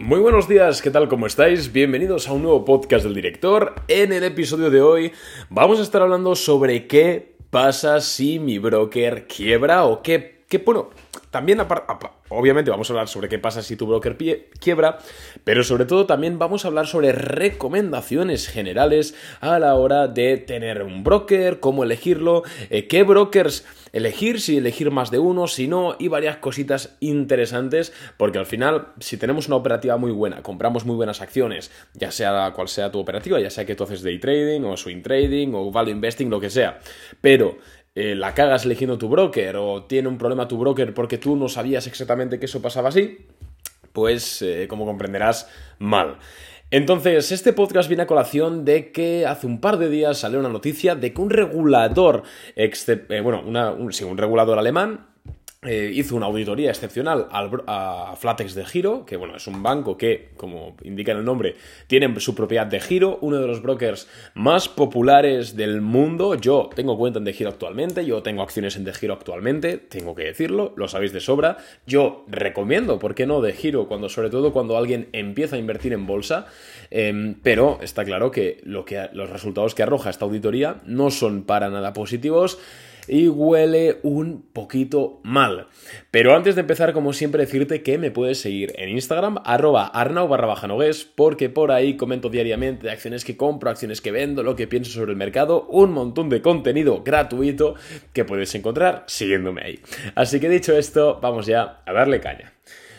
Muy buenos días, ¿qué tal? ¿Cómo estáis? Bienvenidos a un nuevo podcast del director. En el episodio de hoy vamos a estar hablando sobre qué pasa si mi broker quiebra o qué, qué bueno, también obviamente vamos a hablar sobre qué pasa si tu broker quiebra, pero sobre todo también vamos a hablar sobre recomendaciones generales a la hora de tener un broker, cómo elegirlo, eh, qué brokers elegir, si elegir más de uno, si no, y varias cositas interesantes, porque al final, si tenemos una operativa muy buena, compramos muy buenas acciones, ya sea cual sea tu operativa, ya sea que tú haces day trading o swing trading o value investing, lo que sea, pero eh, la cagas eligiendo tu broker o tiene un problema tu broker porque tú no sabías exactamente que eso pasaba así, pues eh, como comprenderás, mal. Entonces, este podcast viene a colación de que hace un par de días salió una noticia de que un regulador, eh, bueno, un regulador alemán, eh, hizo una auditoría excepcional a Flatex de Giro, que bueno, es un banco que, como indica el nombre, tiene su propiedad de Giro, uno de los brokers más populares del mundo. Yo tengo cuenta en de Giro actualmente, yo tengo acciones en de Giro actualmente, tengo que decirlo, lo sabéis de sobra. Yo recomiendo, ¿por qué no de Giro? Cuando, sobre todo cuando alguien empieza a invertir en bolsa, em, pero está claro que los resultados que arroja esta auditoría no son para nada positivos y huele un poquito mal. Pero antes de empezar, como siempre, decirte que me puedes seguir en Instagram, arroba arnau barra baja porque por ahí comento diariamente acciones que compro, acciones que vendo, lo que pienso sobre el mercado, un montón de contenido gratuito que puedes encontrar siguiéndome ahí. Así que dicho esto, vamos ya a darle caña.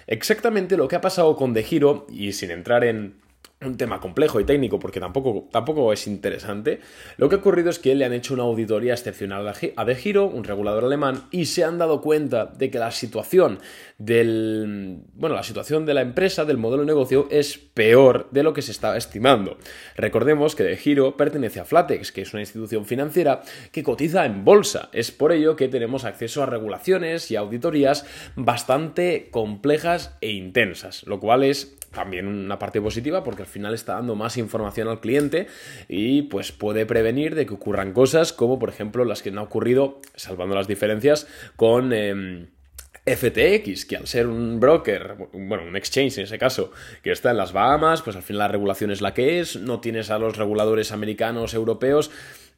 Exactamente lo que ha pasado con De Giro, y sin entrar en un tema complejo y técnico porque tampoco, tampoco es interesante, lo que ha ocurrido es que le han hecho una auditoría excepcional a De Giro, un regulador alemán, y se han dado cuenta de que la situación del bueno, la situación de la empresa, del modelo de negocio es peor de lo que se estaba estimando. Recordemos que De Giro pertenece a Flatex, que es una institución financiera que cotiza en bolsa. Es por ello que tenemos acceso a regulaciones y auditorías bastante complejas e intensas, lo cual es también una parte positiva porque al final está dando más información al cliente y pues puede prevenir de que ocurran cosas como por ejemplo las que han ocurrido, salvando las diferencias, con... Em, FTX, que al ser un broker, bueno, un exchange en ese caso, que está en las Bahamas, pues al final la regulación es la que es, no tienes a los reguladores americanos, europeos,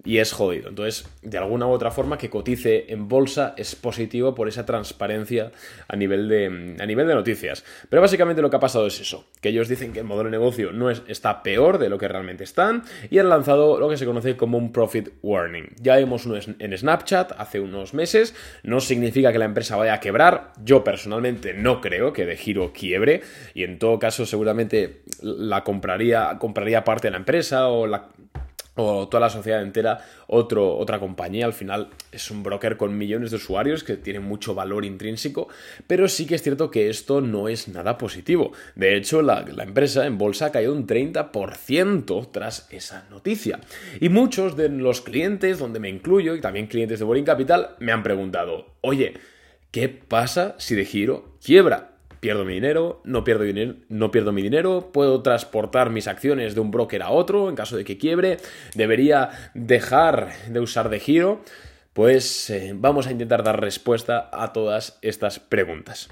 y es jodido. Entonces, de alguna u otra forma, que cotice en bolsa es positivo por esa transparencia a nivel de, a nivel de noticias. Pero básicamente lo que ha pasado es eso, que ellos dicen que el modelo de negocio no es, está peor de lo que realmente están y han lanzado lo que se conoce como un profit warning. Ya vimos uno en Snapchat hace unos meses, no significa que la empresa vaya a quebrar, yo personalmente no creo que de giro quiebre y en todo caso seguramente la compraría, compraría parte de la empresa o la o toda la sociedad entera otra compañía. Al final es un broker con millones de usuarios que tiene mucho valor intrínseco, pero sí que es cierto que esto no es nada positivo. De hecho, la, empresa en bolsa ha caído un 30% tras esa noticia. Y muchos de los clientes, donde me incluyo, y también clientes de Boring Capital, me han preguntado, oye, ¿qué pasa si de giro quiebra? Pierdo mi dinero, no pierdo, no pierdo mi dinero, puedo transportar mis acciones de un broker a otro en caso de que quiebre, debería dejar de usar de giro. Pues eh, vamos a intentar dar respuesta a todas estas preguntas.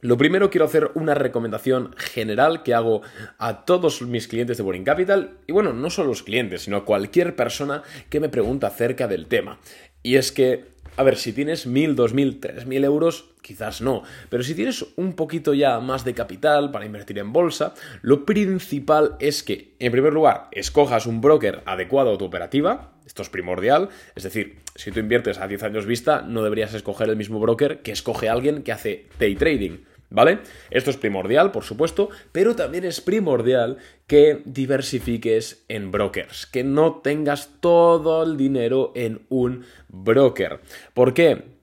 Lo primero quiero hacer una recomendación general que hago a todos mis clientes de Boring Capital y bueno, no solo los clientes, sino a cualquier persona que me pregunta acerca del tema. Y es que a ver, si tienes 1.000, 2.000, 3.000 euros, quizás no. Pero si tienes un poquito ya más de capital para invertir en bolsa, lo principal es que, en primer lugar, escojas un broker adecuado a tu operativa. Esto es primordial. Es decir, si tú inviertes a 10 años vista, no deberías escoger el mismo broker que escoge alguien que hace day trading. ¿Vale? Esto es primordial, por supuesto, pero también es primordial que diversifiques en brokers, que no tengas todo el dinero en un broker. ¿Por qué?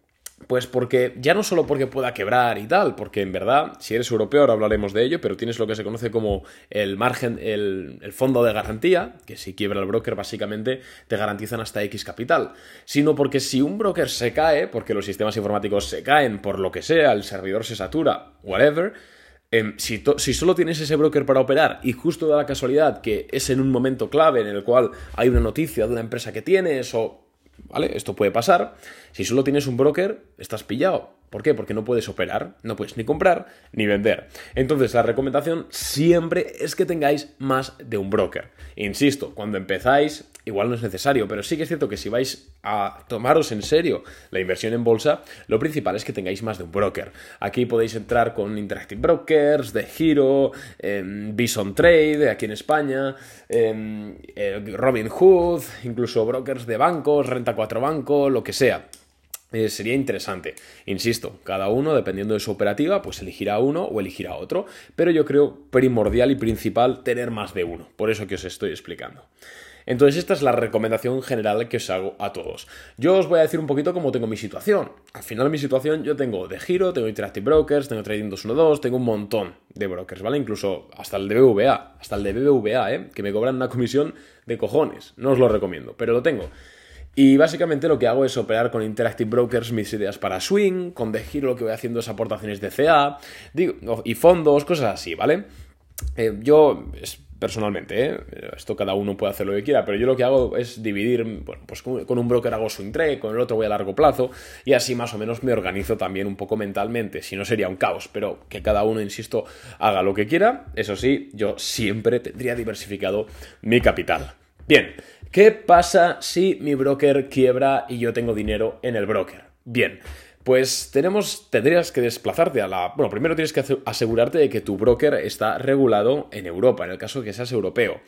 Pues porque ya no solo porque pueda quebrar y tal, porque en verdad, si eres europeo, ahora hablaremos de ello, pero tienes lo que se conoce como el margen, el, fondo de garantía, que si quiebra el broker, básicamente te garantizan hasta X capital. Sino porque si un broker se cae, porque los sistemas informáticos se caen por lo que sea, el servidor se satura, whatever, em, si, si, solo tienes ese broker para operar y justo da la casualidad que es en un momento clave en el cual hay una noticia de una empresa que tienes o ¿vale? Esto puede pasar. Si solo tienes un broker, estás pillado. ¿Por qué? Porque no puedes operar, no puedes ni comprar ni vender. Entonces, la recomendación siempre es que tengáis más de un broker. Insisto, cuando empezáis, igual no es necesario, pero sí que es cierto que si vais a tomaros en serio la inversión en bolsa, lo principal es que tengáis más de un broker. Aquí podéis entrar con Interactive Brokers, de Giro, eh, Bison Trade, aquí en España, em, eh, Robin Hood, incluso brokers de bancos, Renta 4 Banco, lo que sea. Eh, sería interesante. Insisto, cada uno, dependiendo de su operativa, pues elegirá uno o elegirá otro, pero yo creo primordial y principal tener más de uno, por eso que os estoy explicando. Entonces esta es la recomendación general que os hago a todos. Yo os voy a decir un poquito cómo tengo mi situación. Al final mi situación yo tengo de Giro, tengo Interactive Brokers, tengo Trading 212, tengo un montón de brokers, ¿vale? Incluso hasta el de BBVA, hasta el de BBVA, ¿eh? Que me cobran una comisión de cojones. No os lo recomiendo, pero lo tengo. Y básicamente lo que hago es operar con Interactive Brokers mis ideas para Swing, con The Giro lo que voy haciendo es aportaciones de CA digo, y fondos, cosas así, ¿vale? Eh, yo personalmente, ¿eh? esto cada uno puede hacer lo que quiera, pero yo lo que hago es dividir, bueno, pues con un broker hago swing trade, con el otro voy a largo plazo y así más o menos me organizo también un poco mentalmente, si no sería un caos, pero que cada uno, insisto, haga lo que quiera, eso sí, yo siempre tendría diversificado mi capital. Bien, ¿qué pasa si mi broker quiebra y yo tengo dinero en el broker? Bien, pues tenemos, tendrías que desplazarte a la... Bueno, primero tienes que asegurarte de que tu broker está regulado en Europa, en el caso de que seas europeo.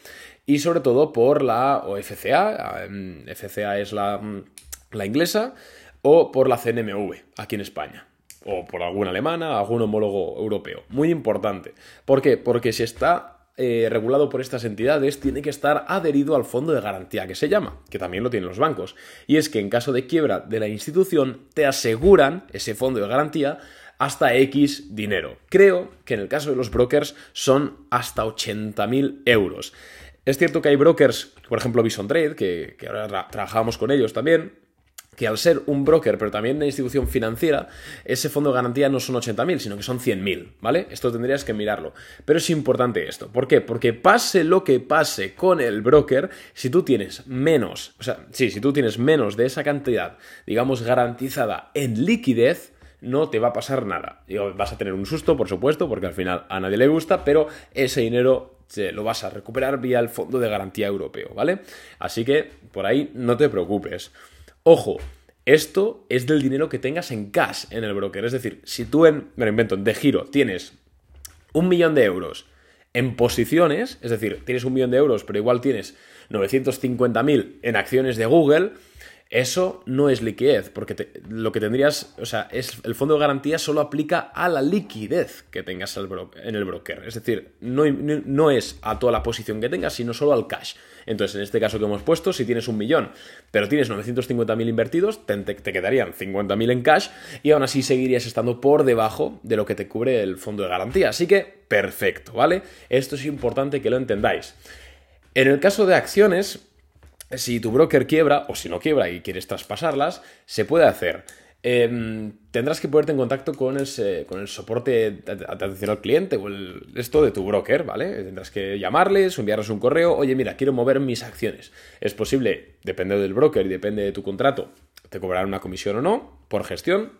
Y sobre todo por la OFCA, FCA es la, mm, la inglesa, o por la CNMV, aquí en España o por alguna alemana, algún homólogo europeo. Muy importante. ¿Por qué? Porque si está eh, regulado por estas entidades tiene que estar adherido al fondo de garantía que se llama, que también lo tienen los bancos. Y es que en caso de quiebra de la institución te aseguran ese fondo de garantía hasta X dinero. Creo que en el caso de los brokers son hasta 80.000 euros. Es cierto que hay brokers, por ejemplo Bison Trade, que, ahora trabajamos con ellos también, que al ser un broker, pero también una institución financiera, ese fondo de garantía no son 80.000, sino que son 100.000, ¿vale? Esto tendrías que mirarlo. Pero es importante esto. ¿Por qué? Porque pase lo que pase con el broker, si tú tienes menos, o sea, sí, si tú tienes menos de esa cantidad, digamos, garantizada en liquidez, no te va a pasar nada. vas a tener un susto, por supuesto, porque al final a nadie le gusta, pero ese dinero lo vas a recuperar vía el Fondo de Garantía Europeo, ¿vale? Así que por ahí no te preocupes. Ojo, esto es del dinero que tengas en cash en el broker. Es decir, si tú en, me lo invento, de giro tienes un millón de euros en posiciones, es decir, tienes un millón de euros, pero igual tienes 950.000 en acciones de Google, eso no es liquidez, porque lo que tendrías, o sea, es el fondo de garantía solo aplica a la liquidez que tengas en el broker. Es decir, no, no, es a toda la posición que tengas, sino solo al cash. Entonces, en este caso que hemos puesto, si tienes un millón, pero tienes 950.000 invertidos, te, te quedarían 50.000 en cash y aún así seguirías estando por debajo de lo que te cubre el fondo de garantía. Así que, perfecto, ¿vale? Esto es importante que lo entendáis. En el caso de acciones, si tu broker quiebra o si no quiebra y quieres traspasarlas, se puede hacer. Em, tendrás que ponerte en contacto con el, con el soporte de atención al cliente o el, esto de tu broker, ¿vale? Tendrás que llamarles o enviarles un correo, oye, mira, quiero mover mis acciones. Es posible, depende del broker y depende de tu contrato, te cobrarán una comisión o no por gestión,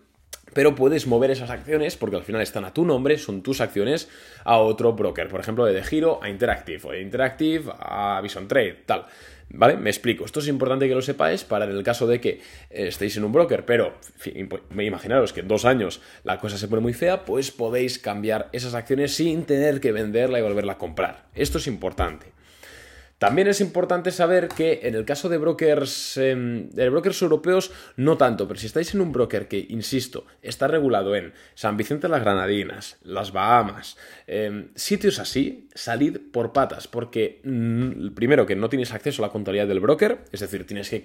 pero puedes mover esas acciones porque al final están a tu nombre, son tus acciones, a otro broker. Por ejemplo, de, de Giro a Interactive o de Interactive a Vision Trade, tal. ¿Vale? Me explico. Esto es importante que lo sepáis para en el caso de que eh, estéis en un broker, pero imaginaros que en dos años la cosa se pone muy fea, pues podéis cambiar esas acciones sin tener que venderla y volverla a comprar. Esto es importante. También es importante saber que en el caso de brokers, em, de brokers europeos, no tanto, pero si estáis en un broker que, insisto, está regulado en San Vicente de las Granadinas, las Bahamas, em, sitios así, salid por patas, porque mm, primero que no tienes acceso a la contabilidad del broker, es decir, tienes que,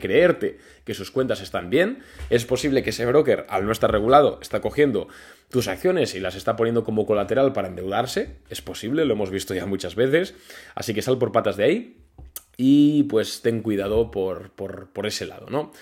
creerte que sus cuentas están bien, es posible que ese broker, al no estar regulado, está cogiendo tus acciones y las está poniendo como colateral para endeudarse, es posible, lo hemos visto ya muchas veces, así que sal por patas de ahí y pues ten cuidado por, por, ese lado, ¿no?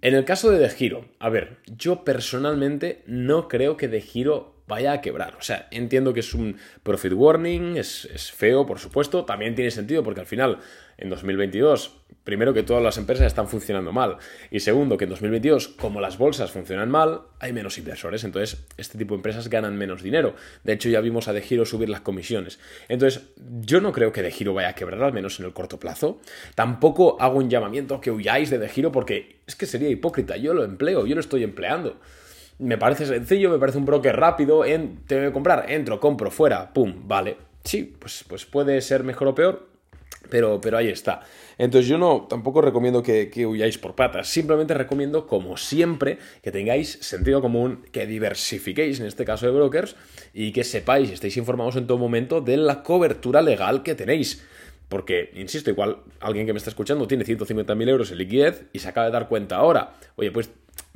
En el caso de De Giro, a ver, yo personalmente no creo que De Giro vaya a quebrar. O sea, entiendo que es un profit warning, es, feo, por supuesto, también tiene sentido porque al final, en 2022, primero que todas las empresas están funcionando mal y segundo que en 2022, como las bolsas funcionan mal, hay menos inversores, entonces este tipo de empresas ganan menos dinero. De hecho, ya vimos a De Giro subir las comisiones. Entonces, yo no creo que De Giro vaya a quebrar, al menos en el corto plazo. Tampoco hago un llamamiento que huyáis de De Giro porque es que sería hipócrita. Yo lo empleo, yo lo estoy empleando. Me parece sencillo, me parece un broker rápido, en, tengo que comprar, entro, compro, fuera, pum, vale. Sí, pues, pues puede ser mejor o peor, pero, pero ahí está. Entonces yo no tampoco recomiendo que, que, huyáis por patas, simplemente recomiendo, como siempre, que tengáis sentido común, que diversifiquéis, en este caso de brokers, y que sepáis, estéis informados en todo momento de la cobertura legal que tenéis. Porque, insisto, igual alguien que me está escuchando tiene 150.000 euros en liquidez y se acaba de dar cuenta ahora. Oye, pues,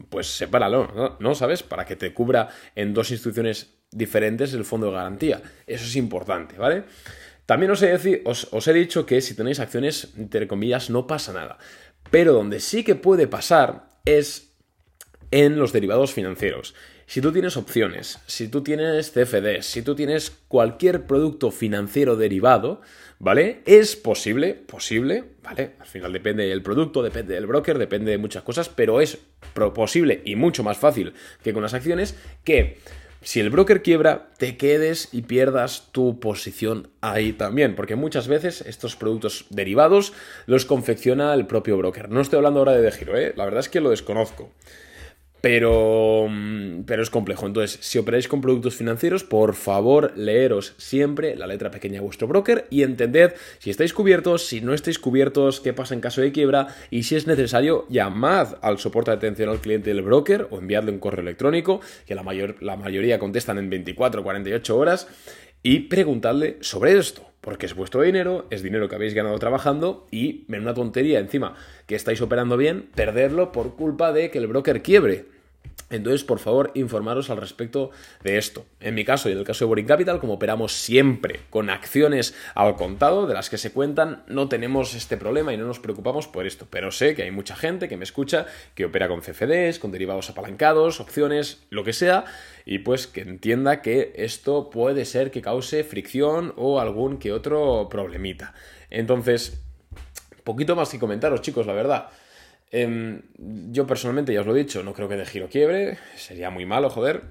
pues sepáralo, ¿no? ¿no? ¿Sabes? Para que te cubra en dos instituciones diferentes el fondo de garantía. Eso es importante, ¿vale? También os he, os he dicho que si tenéis acciones, entre comillas, no pasa nada. Pero donde sí que puede pasar es en los derivados financieros. Si tú tienes opciones, si tú tienes CFDs, si tú tienes cualquier producto financiero derivado, ¿vale? Es posible, posible, ¿vale? Al final depende del producto, depende del broker, depende de muchas cosas, pero es posible y mucho más fácil que con las acciones que si el broker quiebra, te quedes y pierdas tu posición ahí también, porque muchas veces estos productos derivados los confecciona el propio broker. No estoy hablando ahora de De Giro, ¿eh? la verdad es que lo desconozco. Pero, mm, pero es complejo. Entonces, si operáis con productos financieros, por favor, leeros siempre la letra pequeña de vuestro broker y entended si estáis cubiertos, si no estáis cubiertos, qué pasa en caso de quiebra y si es necesario, llamad al soporte de atención al cliente del broker o enviadle un correo electrónico, que la, mayor, la mayoría contestan en 24 o 48 horas, y preguntadle sobre esto porque es vuestro dinero, es dinero que habéis ganado trabajando y en una tontería encima que estáis operando bien, perderlo por culpa de que el broker quiebre. Entonces, por favor, informaros al respecto de esto. En mi caso y en el caso de Boring Capital, como operamos siempre con acciones al contado, de las que se cuentan, no tenemos este problema y no nos preocupamos por esto. Pero sé que hay mucha gente que me escucha que opera con CFDs, con derivados apalancados, opciones, lo que sea, y pues que entienda que esto puede ser que cause fricción o algún que otro problemita. Entonces, poquito más que comentaros, chicos, la verdad. Eh, yo personalmente, ya os lo he dicho, no creo que de giro quiebre, sería muy malo, joder,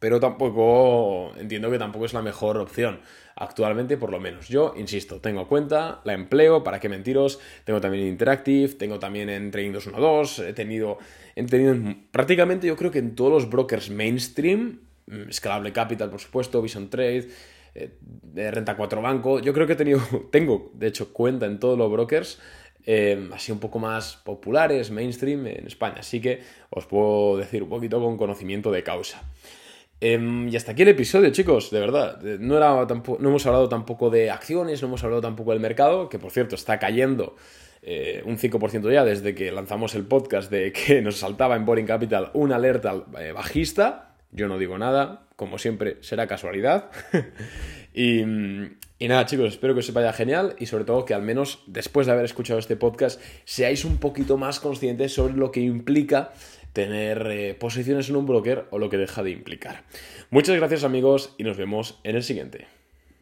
pero tampoco entiendo que tampoco es la mejor opción actualmente por lo menos. Yo insisto tengo cuenta la empleo para qué mentiros tengo también en Interactive tengo también en Trading 212 he tenido he tenido prácticamente yo creo que en todos los brokers mainstream mm, Scalable Capital por supuesto Vision Trade eh, Renta 4 Banco yo creo que he tenido tengo de hecho cuenta en todos los brokers eh, así un poco más populares, mainstream en España. Así que os puedo decir un poquito con conocimiento de causa. Eh, y hasta aquí el episodio, chicos, de verdad. No, era no hemos hablado tampoco de acciones, no hemos hablado tampoco del mercado, que por cierto está cayendo eh, un 5% ya desde que lanzamos el podcast de que nos saltaba en Boring Capital una alerta eh, bajista. Yo no digo nada, como siempre será casualidad. y, nada, chicos, espero que os vaya genial y sobre todo que al menos después de haber escuchado este podcast seáis un poquito más conscientes sobre lo que implica tener eh, posiciones en un broker o lo que deja de implicar. Muchas gracias amigos y nos vemos en el siguiente.